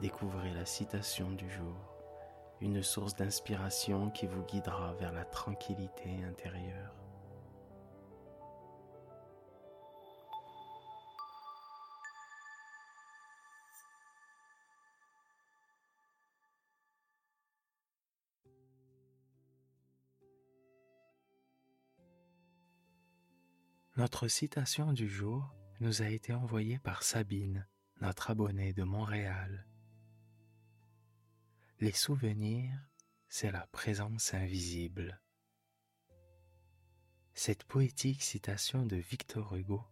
découvrez la citation du jour, une source d'inspiration qui vous guidera vers la tranquillité intérieure. Notre citation du jour nous a été envoyée par Sabine, notre abonnée de Montréal. Les souvenirs, c'est la présence invisible. Cette poétique citation de Victor Hugo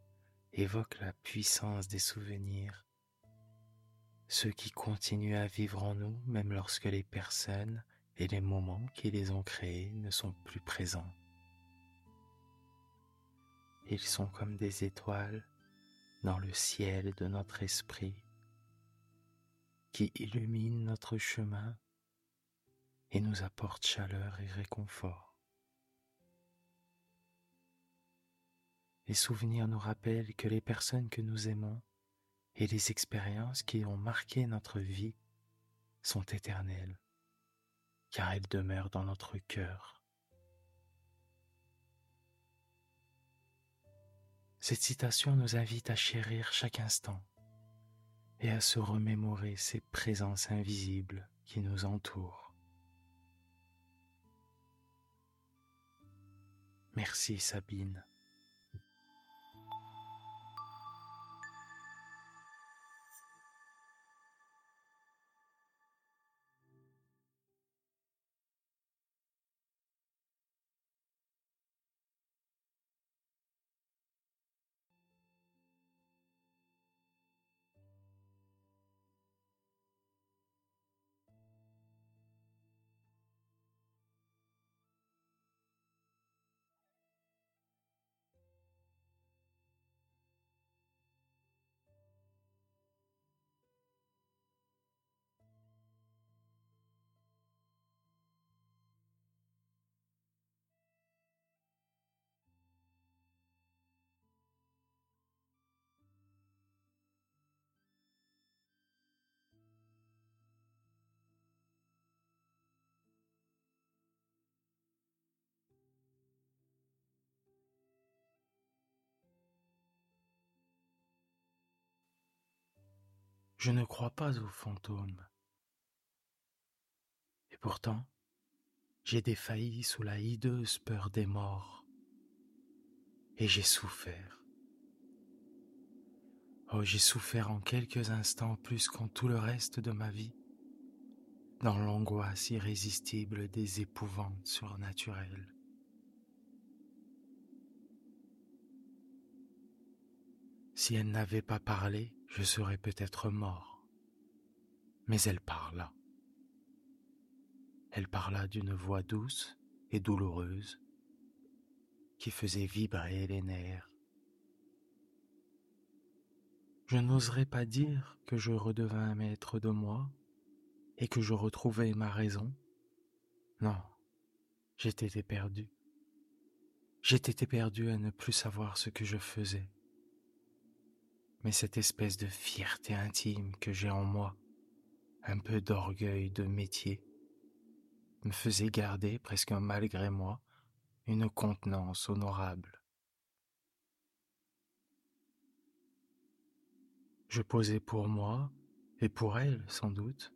évoque la puissance des souvenirs, ceux qui continuent à vivre en nous même lorsque les personnes et les moments qui les ont créés ne sont plus présents. Ils sont comme des étoiles dans le ciel de notre esprit qui illuminent notre chemin et nous apportent chaleur et réconfort. Les souvenirs nous rappellent que les personnes que nous aimons et les expériences qui ont marqué notre vie sont éternelles, car elles demeurent dans notre cœur. Cette citation nous invite à chérir chaque instant et à se remémorer ces présences invisibles qui nous entourent. Merci Sabine. Je ne crois pas aux fantômes. Et pourtant, j'ai défailli sous la hideuse peur des morts. Et j'ai souffert. Oh, j'ai souffert en quelques instants plus qu'en tout le reste de ma vie, dans l'angoisse irrésistible des épouvantes surnaturelles. Si elle n'avait pas parlé, je serais peut-être mort. Mais elle parla. Elle parla d'une voix douce et douloureuse qui faisait vibrer les nerfs. Je n'oserais pas dire que je redevins maître de moi et que je retrouvais ma raison. Non, j'étais perdu. J'étais perdu à ne plus savoir ce que je faisais mais cette espèce de fierté intime que j'ai en moi, un peu d'orgueil de métier, me faisait garder, presque malgré moi, une contenance honorable. Je posais pour moi, et pour elle sans doute,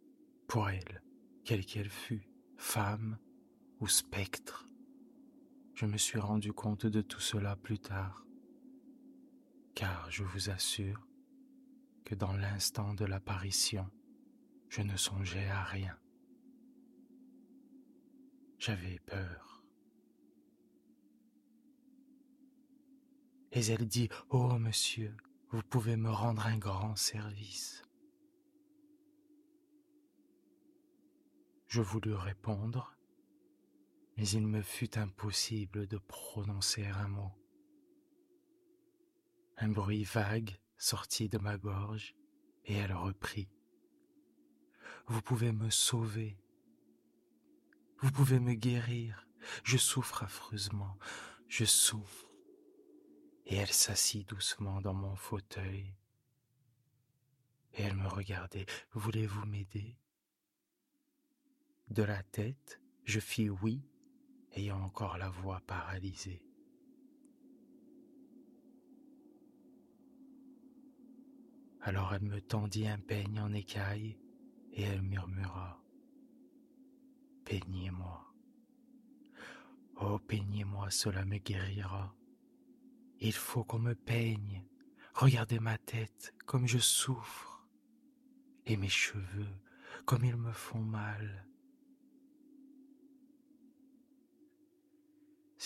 pour elle, quelle qu'elle fût, femme ou spectre. Je me suis rendu compte de tout cela plus tard car je vous assure que dans l'instant de l'apparition, je ne songeais à rien. J'avais peur. Et elle dit, Oh monsieur, vous pouvez me rendre un grand service. Je voulus répondre, mais il me fut impossible de prononcer un mot. Un bruit vague sortit de ma gorge et elle reprit. Vous pouvez me sauver. Vous pouvez me guérir. Je souffre affreusement. Je souffre. Et elle s'assit doucement dans mon fauteuil. Et elle me regardait. Voulez-vous m'aider? De la tête, je fis oui, ayant encore la voix paralysée. Alors elle me tendit un peigne en écaille et elle murmura Peignez-moi. Oh, peignez-moi, cela me guérira. Il faut qu'on me peigne. Regardez ma tête, comme je souffre. Et mes cheveux, comme ils me font mal.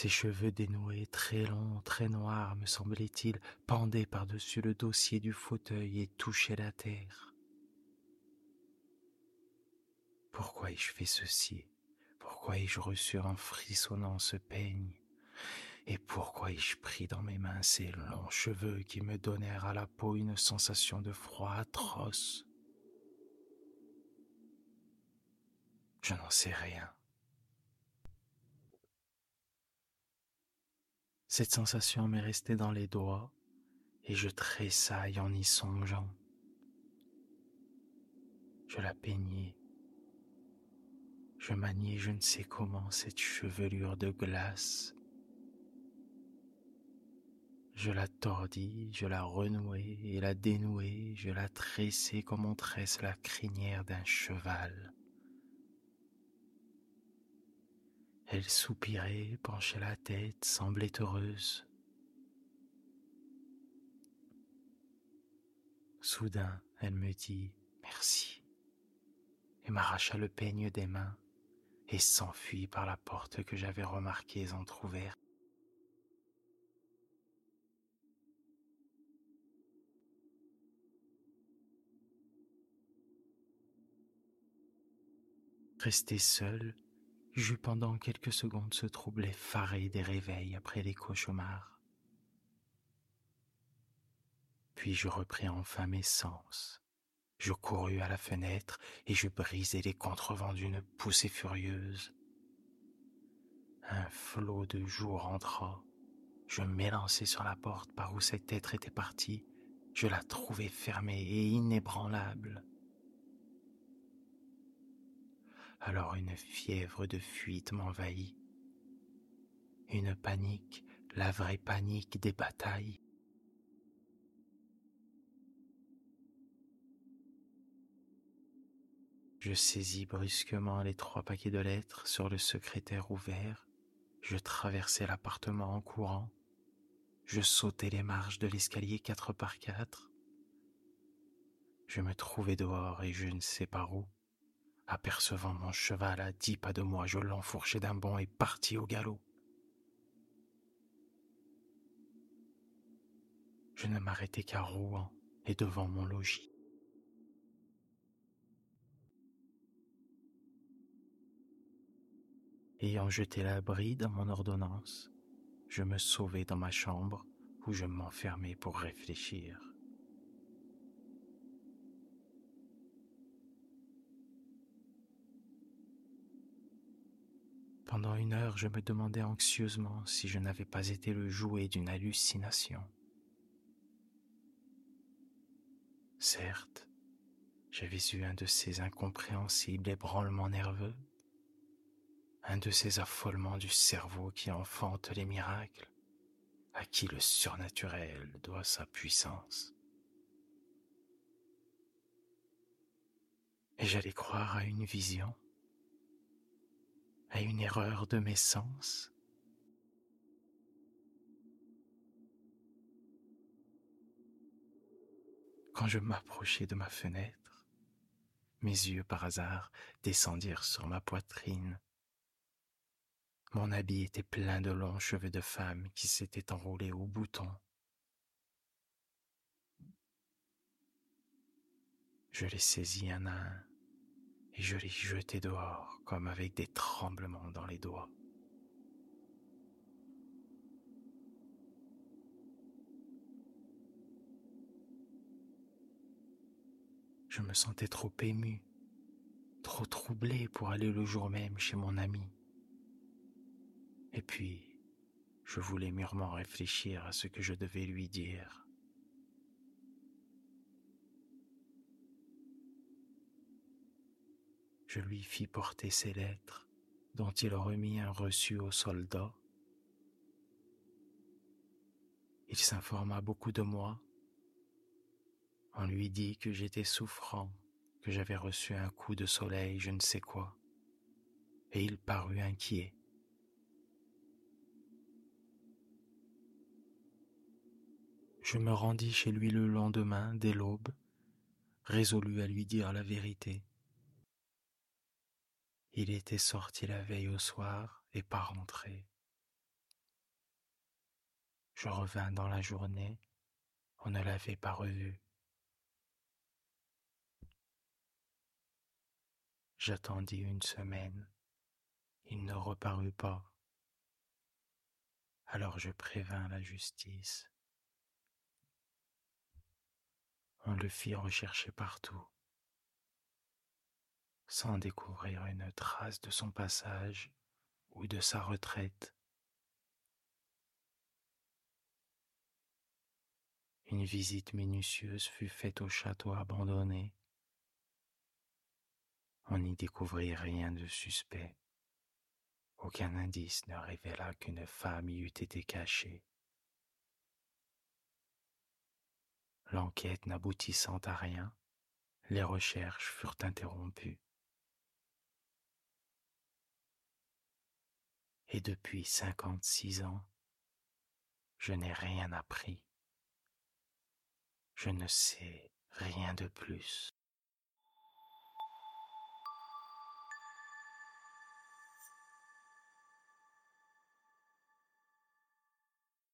Ses cheveux dénoués, très longs, très noirs, me semblait-il, pendaient par-dessus le dossier du fauteuil et touchaient la terre. Pourquoi ai-je fait ceci? Pourquoi ai-je reçu en frissonnant ce peigne? Et pourquoi ai-je pris dans mes mains ces longs cheveux qui me donnèrent à la peau une sensation de froid atroce? Je n'en sais rien. Cette sensation m'est restée dans les doigts et je tressaille en y songeant. Je la peignais. Je maniais je ne sais comment cette chevelure de glace. Je la tordis, je la renouai et la dénouai, je la tressai comme on tresse la crinière d'un cheval. Elle soupirait, penchait la tête, semblait heureuse. Soudain, elle me dit merci et m'arracha le peigne des mains et s'enfuit par la porte que j'avais remarquée entr'ouverte. Resté seul, J'eus pendant quelques secondes ce trouble effaré des réveils après les cauchemars. Puis je repris enfin mes sens. Je courus à la fenêtre et je brisai les contrevents d'une poussée furieuse. Un flot de jour entra. Je m'élançai sur la porte par où cet être était parti. Je la trouvai fermée et inébranlable. Alors une fièvre de fuite m'envahit. Une panique, la vraie panique des batailles. Je saisis brusquement les trois paquets de lettres sur le secrétaire ouvert. Je traversai l'appartement en courant. Je sautai les marches de l'escalier quatre par quatre. Je me trouvai dehors et je ne sais par où. Apercevant mon cheval à dix pas de moi, je l'enfourchai d'un bond et partis au galop. Je ne m'arrêtai qu'à Rouen et devant mon logis. Ayant jeté la bride à mon ordonnance, je me sauvai dans ma chambre où je m'enfermai pour réfléchir. Pendant une heure, je me demandais anxieusement si je n'avais pas été le jouet d'une hallucination. Certes, j'avais eu un de ces incompréhensibles ébranlements nerveux, un de ces affolements du cerveau qui enfantent les miracles, à qui le surnaturel doit sa puissance. Et j'allais croire à une vision à une erreur de mes sens. Quand je m'approchai de ma fenêtre, mes yeux par hasard descendirent sur ma poitrine. Mon habit était plein de longs cheveux de femme qui s'étaient enroulés au bouton. Je les saisis un à un et je l'ai jeté dehors comme avec des tremblements dans les doigts. Je me sentais trop ému, trop troublé pour aller le jour même chez mon ami. Et puis, je voulais mûrement réfléchir à ce que je devais lui dire. Je lui fis porter ses lettres, dont il remit un reçu au soldat. Il s'informa beaucoup de moi. On lui dit que j'étais souffrant, que j'avais reçu un coup de soleil, je ne sais quoi, et il parut inquiet. Je me rendis chez lui le lendemain, dès l'aube, résolu à lui dire la vérité. Il était sorti la veille au soir et pas rentré. Je revins dans la journée, on ne l'avait pas revu. J'attendis une semaine, il ne reparut pas. Alors je prévins la justice. On le fit rechercher partout, sans découvrir une trace de son passage ou de sa retraite. Une visite minutieuse fut faite au château abandonné. On n'y découvrit rien de suspect. Aucun indice ne révéla qu'une femme y eût été cachée. L'enquête n'aboutissant à rien, les recherches furent interrompues. Et depuis cinquante-six ans, je n'ai rien appris. Je ne sais rien de plus.